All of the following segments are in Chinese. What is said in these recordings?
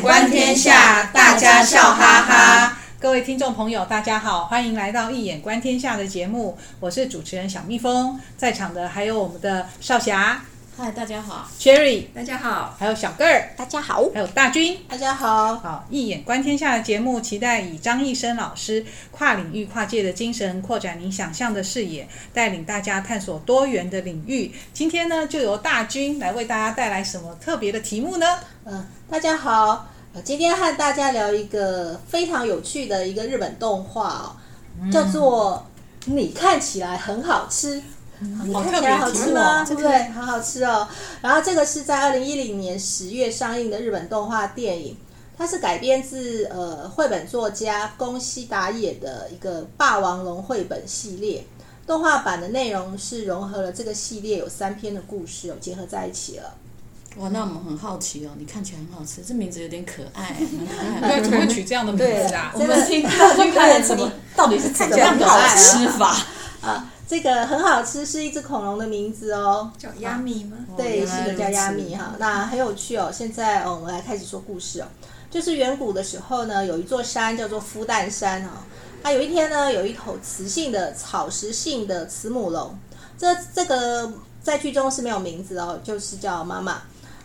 观天下，大家笑哈哈。各位听众朋友，大家好，欢迎来到《一眼观天下》的节目，我是主持人小蜜蜂，在场的还有我们的少侠。嗨，大家好，Cherry，大家好，还有小个儿，大家好，还有大军，大家好。好，一眼观天下的节目，期待以张易生老师跨领域、跨界的精神，扩展您想象的视野，带领大家探索多元的领域。今天呢，就由大军来为大家带来什么特别的题目呢？嗯，大家好，今天和大家聊一个非常有趣的一个日本动画叫做《你看起来很好吃》。你看起来好吃吗？对不对？好好吃哦。然后这个是在二零一零年十月上映的日本动画电影，它是改编自呃绘本作家宫西达也的一个霸王龙绘本系列。动画版的内容是融合了这个系列有三篇的故事有，结合在一起了。哇，那我们很好奇哦，你看起来很好吃，这名字有点可爱，对，怎么会取这样的名字啊？我们听 到就看什么，到底是怎么 样好吃法啊？这个很好吃，是一只恐龙的名字哦，叫亚米吗？对，是的，叫亚米哈。那很有趣哦。现在哦，我们来开始说故事哦。就是远古的时候呢，有一座山叫做孵蛋山哦。那有一天呢，有一头雌性的草食性的慈母龙，这这个在剧中是没有名字哦，就是叫妈妈。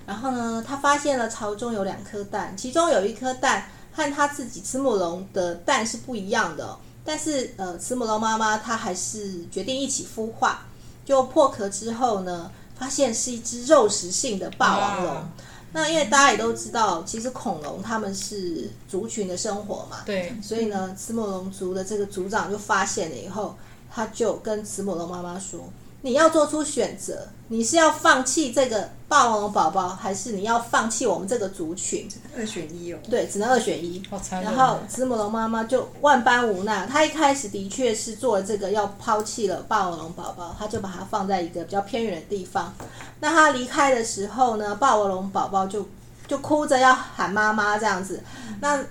然后呢，他发现了巢中有两颗蛋，其中有一颗蛋和他自己慈母龙的蛋是不一样的哦。但是，呃，慈母龙妈妈她还是决定一起孵化。就破壳之后呢，发现是一只肉食性的霸王龙。啊、那因为大家也都知道，其实恐龙他们是族群的生活嘛，对。所以呢，慈母龙族的这个族长就发现了以后，他就跟慈母龙妈妈说。你要做出选择，你是要放弃这个霸王龙宝宝，还是你要放弃我们这个族群？二选一哦。对，只能二选一。然后慈母龙妈妈就万般无奈，她一开始的确是做了这个，要抛弃了霸王龙宝宝，她就把它放在一个比较偏远的地方。那她离开的时候呢，霸王龙宝宝就就哭着要喊妈妈这样子。那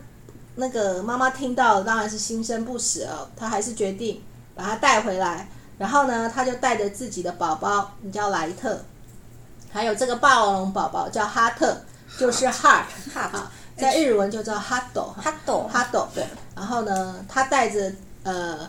那个妈妈听到当然是心生不舍哦，她还是决定把它带回来。然后呢，他就带着自己的宝宝，你叫莱特，还有这个霸王龙宝宝叫哈特，就是 heart，哈，在日文就叫哈斗，哈斗，哈斗，对。然后呢，他带着呃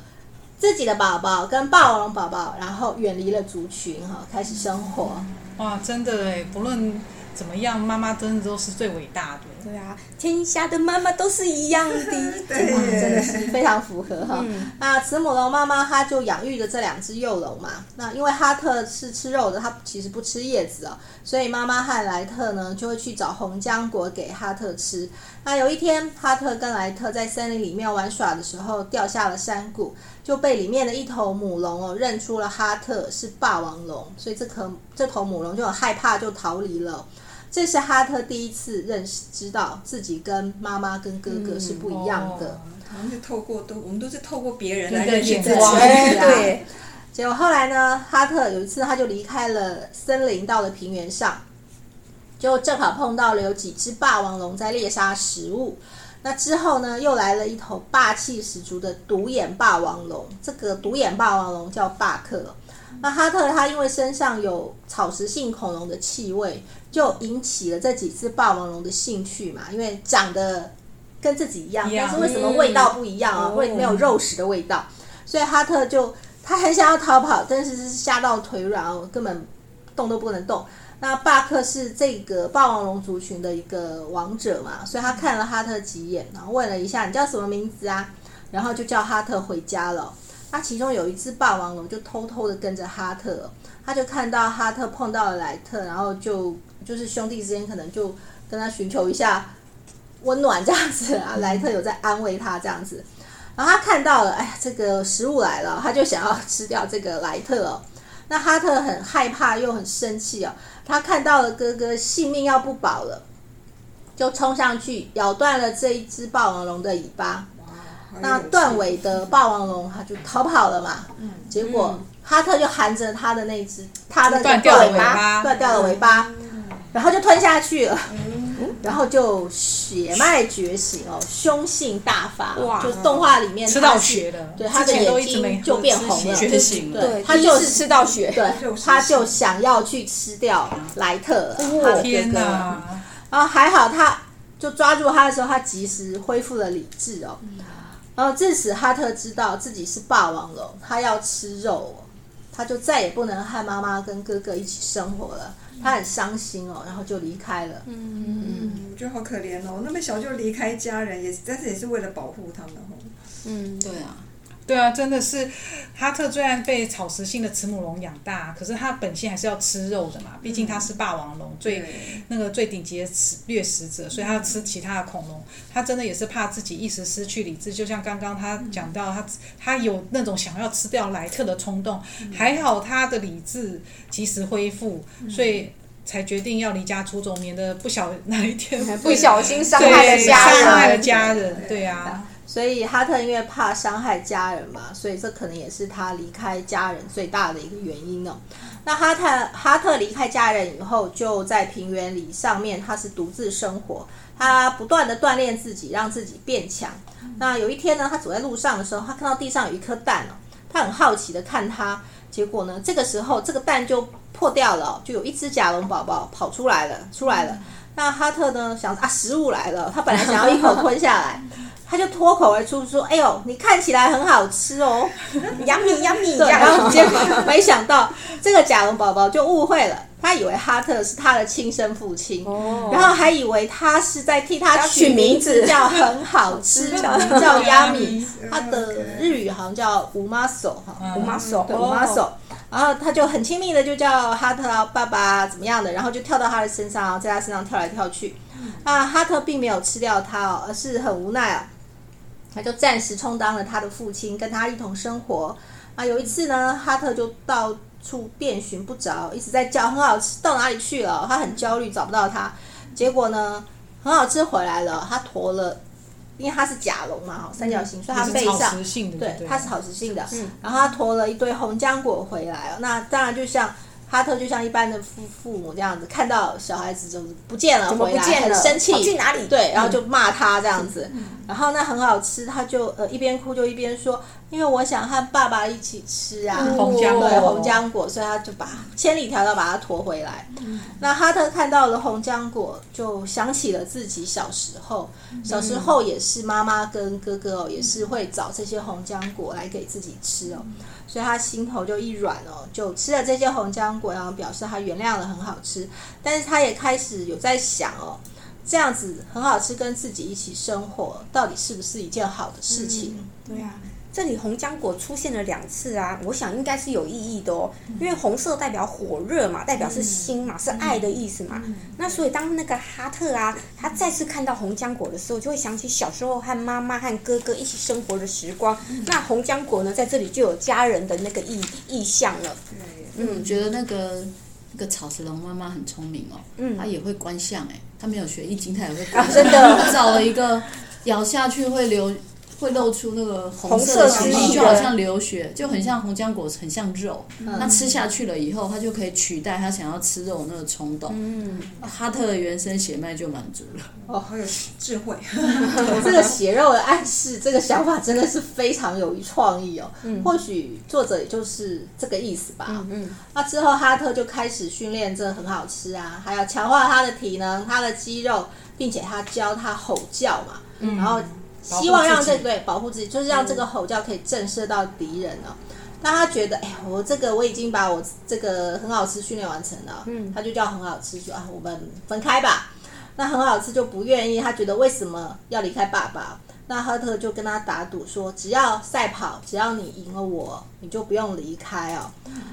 自己的宝宝跟霸王龙宝宝，然后远离了族群哈，开始生活。哇，真的哎，不论。怎么样？妈妈真的都是最伟大的。对啊，天下的妈妈都是一样的，对，真的是非常符合哈。嗯、那慈母龙妈妈她就养育了这两只幼龙嘛。那因为哈特是吃肉的，它其实不吃叶子哦，所以妈妈和莱特呢就会去找红浆果给哈特吃。那有一天，哈特跟莱特在森林里面玩耍的时候掉下了山谷，就被里面的一头母龙哦认出了哈特是霸王龙，所以这颗这头母龙就很害怕，就逃离了。这是哈特第一次认识，知道自己跟妈妈跟哥哥是不一样的。好像是透过都，我们都是透过别人来认识自己。对。结果后来呢，哈特有一次他就离开了森林，到了平原上，就正好碰到了有几只霸王龙在猎杀食物。那之后呢，又来了一头霸气十足的独眼霸王龙。这个独眼霸王龙叫霸克。那哈特他因为身上有草食性恐龙的气味，就引起了这几只霸王龙的兴趣嘛。因为长得跟自己一样，但是为什么味道不一样啊？会没有肉食的味道，所以哈特就他很想要逃跑，但是是吓到腿软哦，根本动都不能动。那巴克是这个霸王龙族群的一个王者嘛，所以他看了哈特几眼，然后问了一下：“你叫什么名字啊？”然后就叫哈特回家了。他其中有一只霸王龙就偷偷的跟着哈特，他就看到哈特碰到了莱特，然后就就是兄弟之间可能就跟他寻求一下温暖这样子啊，莱特有在安慰他这样子，然后他看到了，哎呀，这个食物来了，他就想要吃掉这个莱特哦。那哈特很害怕又很生气哦，他看到了哥哥性命要不保了，就冲上去咬断了这一只霸王龙的尾巴。那断尾的霸王龙，它就逃跑了嘛。嗯，结果哈特就含着他的那只，他的断掉的尾巴，断掉了尾巴，然后就吞下去了。嗯，然后就血脉觉醒哦，凶性大发。哇！就动画里面吃到血的，对，他的眼睛就变红了，觉醒了。对，他就是吃到血，对，他就想要去吃掉莱特了。天哪！然后还好他。就抓住他的时候，他及时恢复了理智哦。然后自此，哈特知道自己是霸王龙，他要吃肉哦，他就再也不能和妈妈跟哥哥一起生活了。他很伤心哦，然后就离开了。嗯嗯，我觉得好可怜哦，那么小就离开家人，也但是也是为了保护他们哦。嗯，对啊。对啊，真的是哈特虽然被草食性的慈母龙养大，可是他本性还是要吃肉的嘛。毕竟他是霸王龙，最那个最顶级的掠食者，所以他要吃其他的恐龙。他真的也是怕自己一时失去理智，就像刚刚他讲到，他他有那种想要吃掉莱特的冲动，还好他的理智及时恢复，所以才决定要离家出走，免得不小哪一天 不小心伤害了家人。伤害了家人，对啊。所以哈特因为怕伤害家人嘛，所以这可能也是他离开家人最大的一个原因哦。那哈特哈特离开家人以后，就在平原里上面，他是独自生活，他不断的锻炼自己，让自己变强。那有一天呢，他走在路上的时候，他看到地上有一颗蛋哦，他很好奇的看它，结果呢，这个时候这个蛋就破掉了，就有一只甲龙宝宝跑出来了，出来了。那哈特呢想啊，食物来了，他本来想要一口吞下来。他就脱口而出说：“哎呦，你看起来很好吃哦，yummy yummy。”然后结果没想到这个甲龙宝宝就误会了，他以为哈特是他的亲生父亲，哦、然后还以为他是在替他取名字，叫很好吃，叫 yummy。他的日语好像叫五妈手哈，五妈手，五妈手。然后他就很亲密的就叫哈特爸爸怎么样的，然后就跳到他的身上，在他身上跳来跳去。啊，哈特并没有吃掉他哦，而是很无奈啊。他就暂时充当了他的父亲，跟他一同生活。啊，有一次呢，哈特就到处遍寻不着，一直在叫很好吃，到哪里去了？他很焦虑，找不到他。结果呢，很好吃回来了，他驮了，因为他是甲龙嘛，三角形，所以他背上对，他是草食性的。嗯，然后他驮了一堆红浆果回来。那当然就像。哈特就像一般的父父母这样子，看到小孩子就不见了，回来很生气，去哪里？对，然后就骂他这样子。然后那很好吃，他就呃一边哭就一边说，因为我想和爸爸一起吃啊，红浆对红浆果，所以他就把千里迢迢把它驮回来。那哈特看到了红浆果，就想起了自己小时候，小时候也是妈妈跟哥哥哦，也是会找这些红浆果来给自己吃哦。所以他心头就一软哦，就吃了这些红浆果，然后表示他原谅了，很好吃。但是他也开始有在想哦，这样子很好吃，跟自己一起生活，到底是不是一件好的事情？嗯、对啊。这里红浆果出现了两次啊，我想应该是有意义的哦，因为红色代表火热嘛，代表是心嘛，是爱的意思嘛。那所以当那个哈特啊，他再次看到红浆果的时候，就会想起小时候和妈妈和哥哥一起生活的时光。那红浆果呢，在这里就有家人的那个意意象了。嗯，觉得那个那个草食龙妈妈很聪明哦，嗯，她也会观象哎，她没有学易经，她也会观啊。真的，找了一个咬下去会流。会露出那个红色的汁液，就好像流血，就很像红浆果，很像肉。那、嗯、吃下去了以后，它就可以取代他想要吃肉那个冲动。嗯，哈特的原生血脉就满足了。哦，好有智慧。这个血肉的暗示，这个想法真的是非常有创意哦。嗯、或许作者也就是这个意思吧。嗯嗯。那之后，哈特就开始训练，这很好吃啊，还要强化他的体能、他的肌肉，并且他教他吼叫嘛。嗯。然后。希望让这个对保护自己，就是让这个吼叫可以震慑到敌人哦。那他觉得，哎，我这个我已经把我这个很好吃训练完成了，嗯，他就叫很好吃，说啊，我们分开吧。那很好吃就不愿意，他觉得为什么要离开爸爸？那哈特就跟他打赌说，只要赛跑，只要你赢了我，你就不用离开哦。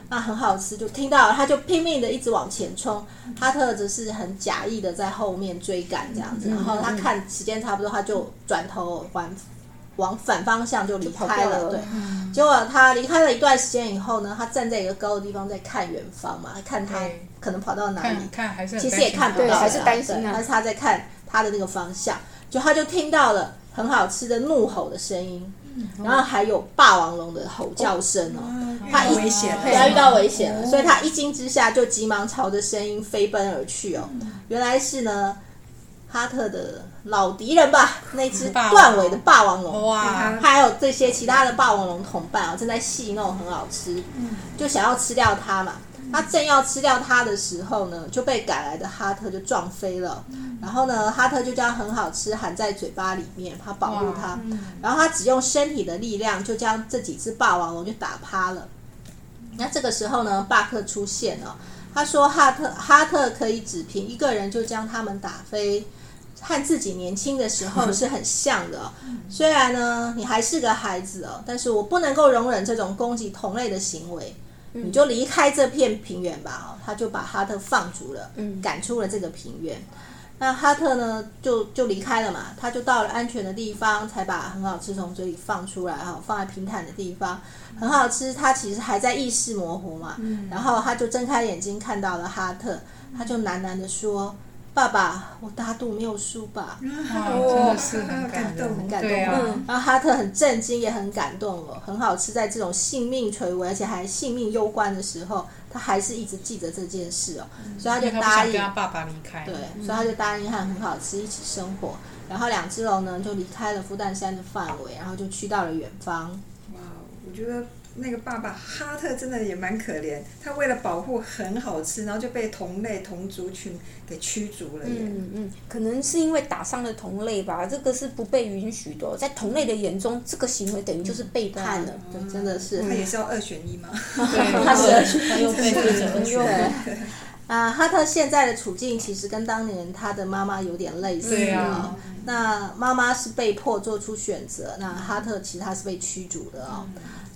那很好吃，就听到了，他就拼命的一直往前冲。哈特则是很假意的在后面追赶这样子。然后他看时间差不多，他就转头往往反方向就离开了。对，结果他离开了一段时间以后呢，他站在一个高的地方在看远方嘛，看他可能跑到哪里。看还是其实也看不到，还是担心啊。但是他在看他的那个方向，就他就听到了。很好吃的怒吼的声音，然后还有霸王龙的吼叫声哦。他一危险，他遇到危险了，所以他一惊之下就急忙朝着声音飞奔而去哦。原来是呢，哈特的老敌人吧，那只断尾的霸王龙。哇，还有这些其他的霸王龙同伴啊，正在戏弄，很好吃，就想要吃掉它嘛。他正要吃掉它的时候呢，就被赶来的哈特就撞飞了。然后呢，哈特就将很好吃含在嘴巴里面，他保护他。然后他只用身体的力量就将这几只霸王龙就打趴了。那这个时候呢，巴克出现了。他说哈特哈特可以只凭一个人就将他们打飞。和自己年轻的时候是很像的，虽然呢，你还是个孩子哦，但是我不能够容忍这种攻击同类的行为，你就离开这片平原吧。哦，他就把哈特放逐了，赶出了这个平原。那哈特呢，就就离开了嘛，他就到了安全的地方，才把很好吃从嘴里放出来哈，放在平坦的地方，很好吃。他其实还在意识模糊嘛，然后他就睁开眼睛看到了哈特，他就喃喃地说。爸爸，我大肚没有输吧？哇，真的是很 感动，很感动。然后哈特很震惊，也很感动哦，很好吃。在这种性命垂危，而且还性命攸关的时候，他还是一直记着这件事哦，嗯、所以他就答应他他爸爸离开。对，所以他就答应和很好吃一起生活。然后两只龙呢，就离开了孵蛋山的范围，然后就去到了远方。哇，我觉得。那个爸爸哈特真的也蛮可怜，他为了保护很好吃，然后就被同类同族群给驱逐了。嗯嗯，可能是因为打伤了同类吧，这个是不被允许的，在同类的眼中，这个行为等于就是背叛了。对，真的是。他也是要二选一吗？对，他是二选一，他又被逼着二选一。啊，哈特现在的处境其实跟当年他的妈妈有点类似。对啊。那妈妈是被迫做出选择，那哈特其实他是被驱逐的哦。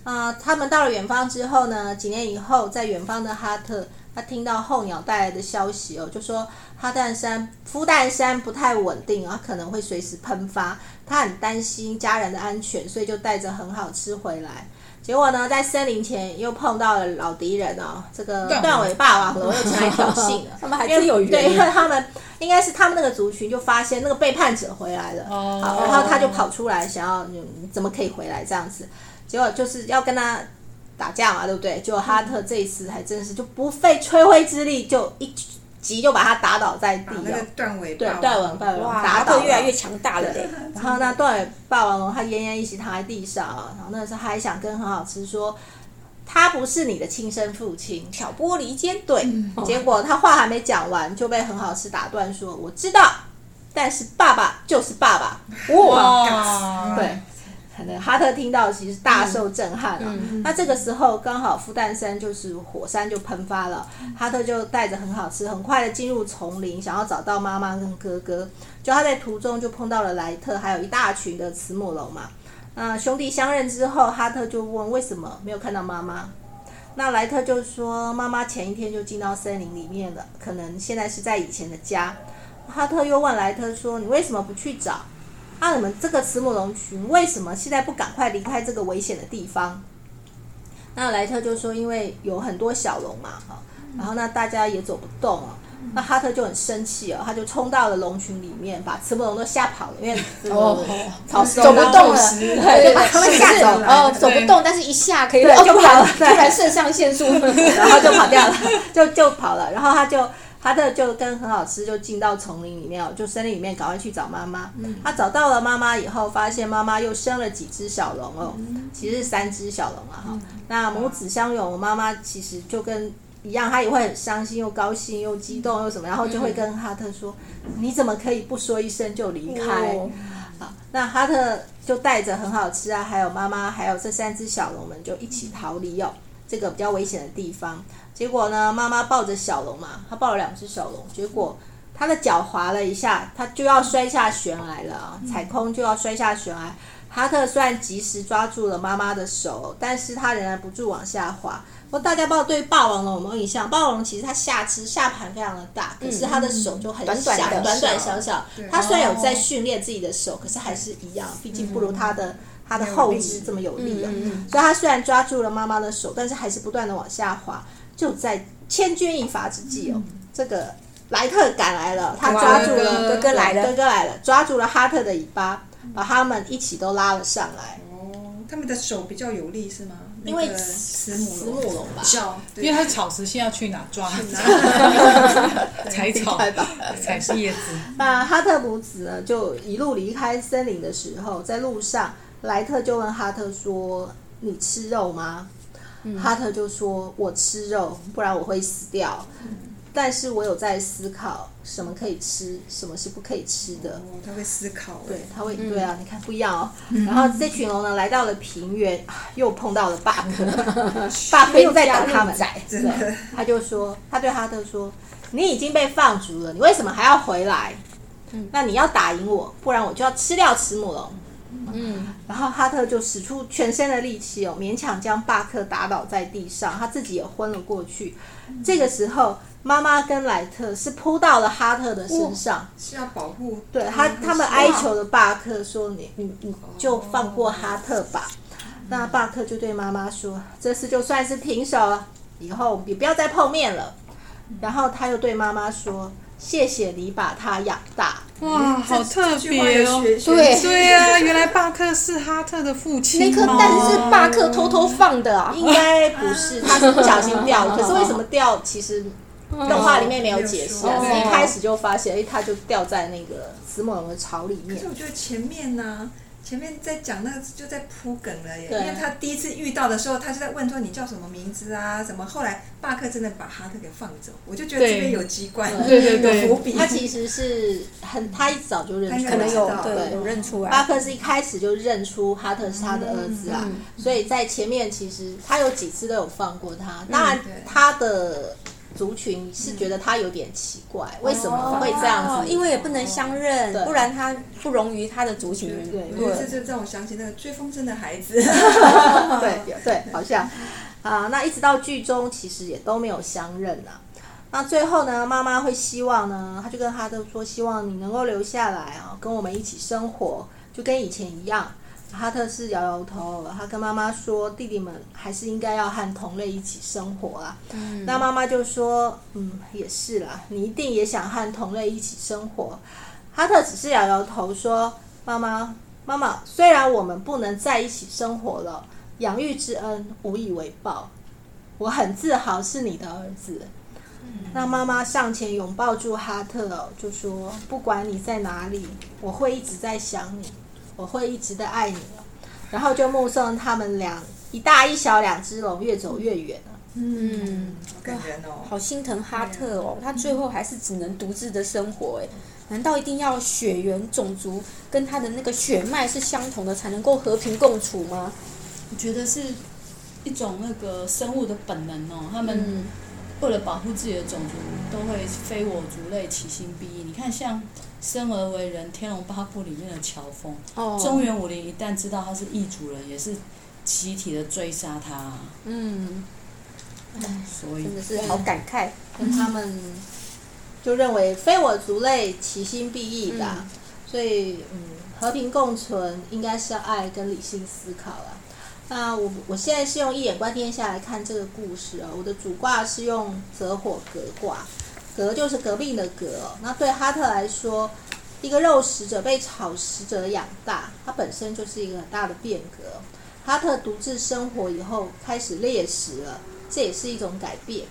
啊、呃，他们到了远方之后呢，几年以后，在远方的哈特，他听到候鸟带来的消息哦，就说哈蛋山孵蛋山不太稳定啊，可能会随时喷发，他很担心家人的安全，所以就带着很好吃回来。结果呢，在森林前又碰到了老敌人哦，这个断尾霸王龙又前来挑衅了，他们还真有缘，对，因为他们应该是他们那个族群就发现那个背叛者回来了，哦、好，然后他就跑出来想要，你怎么可以回来这样子？结果就是要跟他打架嘛，对不对？结果哈特这一次还真是就不费吹灰之力，就一击就把他打倒在地。那个断尾对断尾霸王打倒，越来越强大了。然后那断尾霸王龙他奄奄一息躺在地上啊，然后那时候他还想跟很好吃说，他不是你的亲生父亲，挑拨离间。对，嗯、结果他话还没讲完就被很好吃打断说，我知道，但是爸爸就是爸爸。哇，哈特听到其实大受震撼了。那这个时候刚好孵蛋山就是火山就喷发了，嗯、哈特就带着很好吃，很快的进入丛林，想要找到妈妈跟哥哥。就他在途中就碰到了莱特，还有一大群的慈母龙嘛。那兄弟相认之后，哈特就问为什么没有看到妈妈？那莱特就说妈妈前一天就进到森林里面了，可能现在是在以前的家。哈特又问莱特说：“你为什么不去找？”啊，你们这个慈母龙群为什么现在不赶快离开这个危险的地方？那莱特就说，因为有很多小龙嘛，哈，然后那大家也走不动啊。那哈特就很生气哦，他就冲到了龙群里面，把慈母龙都吓跑了，因为哦，走走不动了，对，就把他们吓走了。哦，走不动，但是一下可以就跑了，突然肾上腺素，然后就跑掉了，就就跑了，然后他就。哈特就跟很好吃，就进到丛林里面哦，就森林里面赶快去找妈妈。嗯、他找到了妈妈以后，发现妈妈又生了几只小龙哦，嗯、其实是三只小龙啊哈。嗯、那母子相拥，妈妈其实就跟一样，她也会很伤心，又高兴，又激动，又什么，然后就会跟哈特说：“嗯、你怎么可以不说一声就离开？”哦、好，那哈特就带着很好吃啊，还有妈妈，还有这三只小龙们就一起逃离哦，这个比较危险的地方。结果呢，妈妈抱着小龙嘛，她抱了两只小龙，结果她的脚滑了一下，她就要摔下悬崖了啊！踩空就要摔下悬崖。哈特虽然及时抓住了妈妈的手，但是他仍然不住往下滑。不过大家不知道对霸王龙有没有印象？霸王龙其实它下肢下盘非常的大，可是它的手就很小，短短小小。它虽然有在训练自己的手，可是还是一样，毕竟不如它的它的后肢这么有力啊。所以它虽然抓住了妈妈的手，但是还是不断的往下滑。就在千钧一发之际哦，嗯、这个莱特赶来了，他抓住了哥哥来了，哥哥来了，抓住了哈特的尾巴，把他们一起都拉了上来。哦，他们的手比较有力是吗？因为慈母龙吧，因为它草食性要去哪抓？采草吧，采叶子。那哈特母子呢，就一路离开森林的时候，在路上，莱特就问哈特说：“你吃肉吗？”哈特就说：“我吃肉，不然我会死掉。但是我有在思考，什么可以吃，什么是不可以吃的。哦，他会思考，对，他会，对啊，你看不一样哦。然后这群龙呢，来到了平原，又碰到了巴克，巴克又在等他们。真的，他就说，他对哈特说：“你已经被放逐了，你为什么还要回来？那你要打赢我，不然我就要吃掉慈母龙。”嗯，然后哈特就使出全身的力气哦，勉强将巴克打倒在地上，他自己也昏了过去。这个时候，妈妈跟莱特是扑到了哈特的身上，是要保护。对他，他们哀求的巴克说：“你，你，你就放过哈特吧。”那巴克就对妈妈说：“这次就算是平手了，以后也不要再碰面了。”然后他又对妈妈说。谢谢你把他养大。哇，好特别哦！对对啊，原来巴克是哈特的父亲。那颗蛋是巴克偷偷放的啊？应该不是，他是不小心掉。可是为什么掉？其实动画里面没有解释啊。一开始就发现，哎，他就掉在那个慈母龙的巢里面。可是我觉得前面呢。前面在讲那个就在铺梗了耶，因为他第一次遇到的时候，他就在问说，你叫什么名字啊？什么？后来巴克真的把哈特给放走，我就觉得这边有机关，对对对，有伏笔。他其实是很，他一早就认出来，可能有对有认出来。巴克是一开始就认出哈特是他的儿子啊，所以在前面其实他有几次都有放过他。当然他的。族群是觉得他有点奇怪，嗯、为什么会这样子？哦、因为也不能相认，哦、不然他不容于他的族群。对，对，这这让我想起那个追风筝的孩子。对 对，好像啊，那一直到剧中其实也都没有相认啊。那最后呢，妈妈会希望呢，他就跟哈特说，希望你能够留下来啊，跟我们一起生活，就跟以前一样。哈特是摇摇头，他跟妈妈说：“弟弟们还是应该要和同类一起生活啦。嗯”那妈妈就说：“嗯，也是啦，你一定也想和同类一起生活。”哈特只是摇摇头说：“妈妈，妈妈，虽然我们不能在一起生活了，养育之恩无以为报，我很自豪是你的儿子。嗯”那妈妈上前拥抱住哈特，就说：“不管你在哪里，我会一直在想你。”我会一直的爱你，然后就目送他们俩一大一小两只龙越走越远了。嗯，好感人哦，好心疼哈特哦，他最后还是只能独自的生活。哎，难道一定要血缘种族跟他的那个血脉是相同的才能够和平共处吗？我觉得是一种那个生物的本能哦，他们为了保护自己的种族，都会非我族类，其心必异。你看像。生而为人，《天龙八部》里面的乔峰，哦、中原武林一旦知道他是异族人，也是集体的追杀他。嗯，所以真的是好感慨。跟他们就认为非我族类，其心必异吧。嗯、所以，嗯，和平共存应该是要爱跟理性思考了。那我我现在是用一眼观天下来看这个故事啊，我的主卦是用泽火革卦。革就是革命的革，那对哈特来说，一个肉食者被草食者养大，它本身就是一个很大的变革。哈特独自生活以后，开始猎食了，这也是一种改变。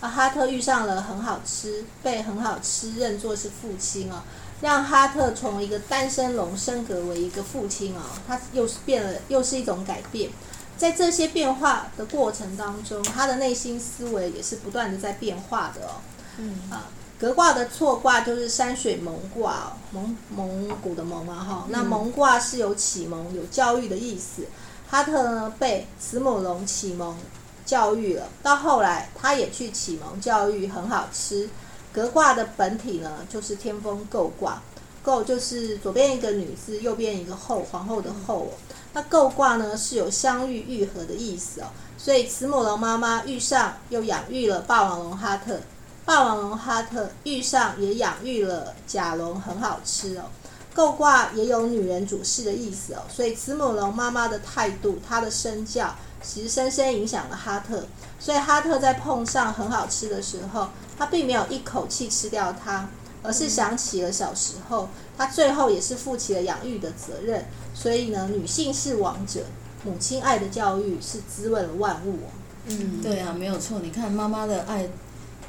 啊，哈特遇上了很好吃，被很好吃认作是父亲啊，让哈特从一个单身龙升格为一个父亲啊，他又是变了，又是一种改变。在这些变化的过程当中，他的内心思维也是不断的在变化的哦。嗯啊，革卦的错卦就是山水蒙卦哦，蒙蒙古的蒙嘛哈。那蒙卦是有启蒙、有教育的意思。哈特呢被慈母龙启蒙教育了，到后来他也去启蒙教育，很好吃。革卦的本体呢就是天风姤卦，姤就是左边一个女字，右边一个后，皇后的后。那姤卦呢是有相遇愈合的意思哦，所以慈母龙妈妈遇上又养育了霸王龙哈特。霸王龙哈特遇上也养育了甲龙，很好吃哦。够卦也有女人主事的意思哦，所以慈母龙妈妈的态度，她的身教，其实深深影响了哈特。所以哈特在碰上很好吃的时候，他并没有一口气吃掉它，而是想起了小时候，他最后也是负起了养育的责任。所以呢，女性是王者，母亲爱的教育是滋润了万物。嗯，对啊，没有错。你看妈妈的爱。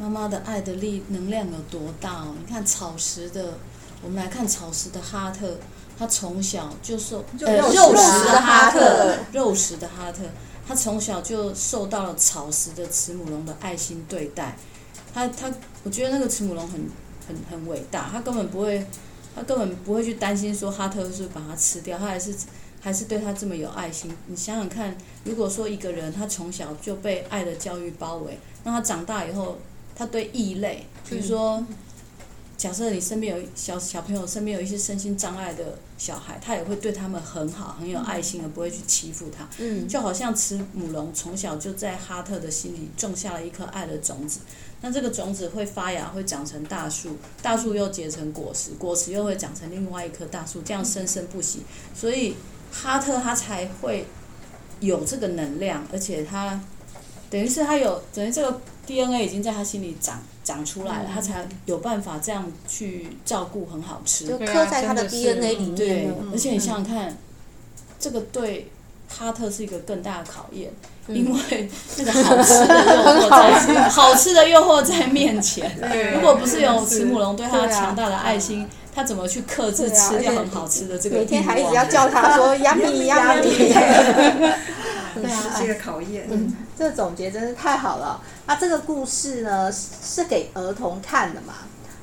妈妈的爱的力能量有多大哦？你看草食的，我们来看草食的哈特，他从小就受呃肉食的哈特，肉食的哈特，他从小就受到了草食的慈母龙的爱心对待。他他，我觉得那个慈母龙很很很伟大，他根本不会，他根本不会去担心说哈特是不是把它吃掉，他还是还是对他这么有爱心。你想想看，如果说一个人他从小就被爱的教育包围，那他长大以后，他对异类，比如说。假设你身边有小小朋友，身边有一些身心障碍的小孩，他也会对他们很好，很有爱心，而不会去欺负他。嗯，就好像慈母龙从小就在哈特的心里种下了一颗爱的种子，那这个种子会发芽，会长成大树，大树又结成果实，果实又会长成另外一棵大树，这样生生不息。所以哈特他才会有这个能量，而且他等于是他有等于这个 DNA 已经在他心里长。长出来了，他才有办法这样去照顾，很好吃，就刻在他的 DNA 里面。对，而且你想想看，这个对哈特是一个更大的考验，因为那个好吃的诱惑在，好吃的诱惑在面前。如果不是有慈母龙对他强大的爱心，他怎么去克制吃掉很好吃的这个？每天还一直要叫他说 “yummy yummy”。对啊，是一个考验。嗯，这个总结真是太好了。那这个故事呢，是给儿童看的嘛？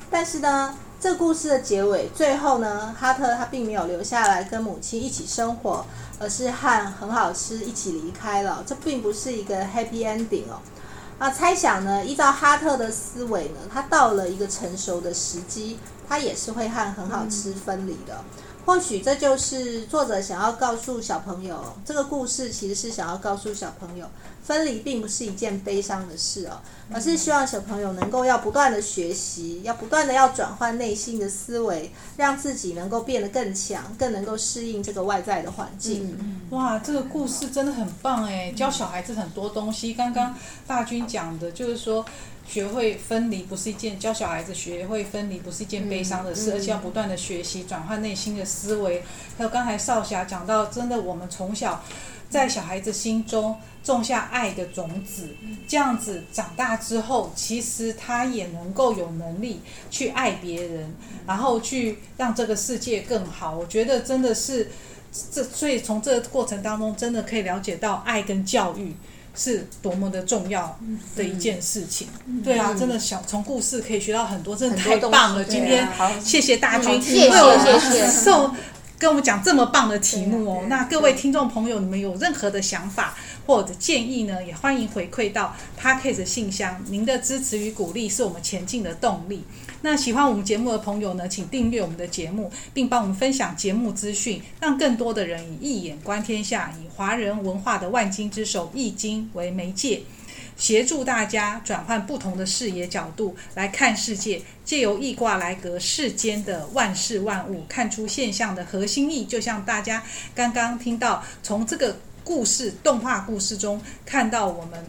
但是呢，这个故事的结尾最后呢，哈特他并没有留下来跟母亲一起生活，而是和很好吃一起离开了。这并不是一个 happy ending 哦。那猜想呢，依照哈特的思维呢，他到了一个成熟的时机，他也是会和很好吃分离的。嗯或许这就是作者想要告诉小朋友，这个故事其实是想要告诉小朋友，分离并不是一件悲伤的事哦，而是希望小朋友能够要不断的学习，要不断的要转换内心的思维，让自己能够变得更强，更能够适应这个外在的环境。哇，这个故事真的很棒哎，教小孩子很多东西。刚刚大军讲的就是说。学会分离不是一件教小孩子学会分离不是一件悲伤的事，嗯嗯、而且要不断的学习转换内心的思维。还有刚才少侠讲到，真的我们从小在小孩子心中种下爱的种子，这样子长大之后，其实他也能够有能力去爱别人，然后去让这个世界更好。我觉得真的是这，所以从这个过程当中，真的可以了解到爱跟教育。是多么的重要的一件事情，嗯、对啊，嗯、真的小从故事可以学到很多，真的太棒了。今天谢谢大军，谢谢谢谢受跟我们讲这么棒的题目哦。那各位听众朋友，你们有任何的想法或者建议呢？也欢迎回馈到 Podcast 信箱，您的支持与鼓励是我们前进的动力。那喜欢我们节目的朋友呢，请订阅我们的节目，并帮我们分享节目资讯，让更多的人以一眼观天下，以华人文化的万经之首《易经》为媒介，协助大家转换不同的视野角度来看世界，借由易卦来隔世间的万事万物，看出现象的核心意。就像大家刚刚听到，从这个故事动画故事中看到我们。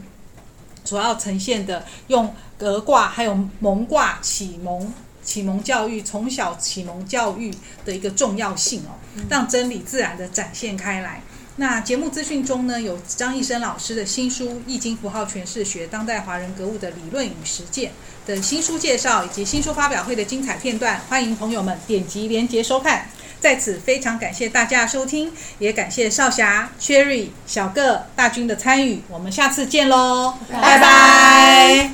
所要呈现的，用革卦还有蒙卦启蒙启蒙教育，从小启蒙教育的一个重要性哦，让真理自然的展现开来。那节目资讯中呢，有张易生老师的新书《易经符号诠释学：当代华人格物的理论与实践》的新书介绍，以及新书发表会的精彩片段，欢迎朋友们点击连结收看。在此非常感谢大家的收听，也感谢少侠、Cherry、小个、大军的参与，我们下次见喽，拜拜。拜拜。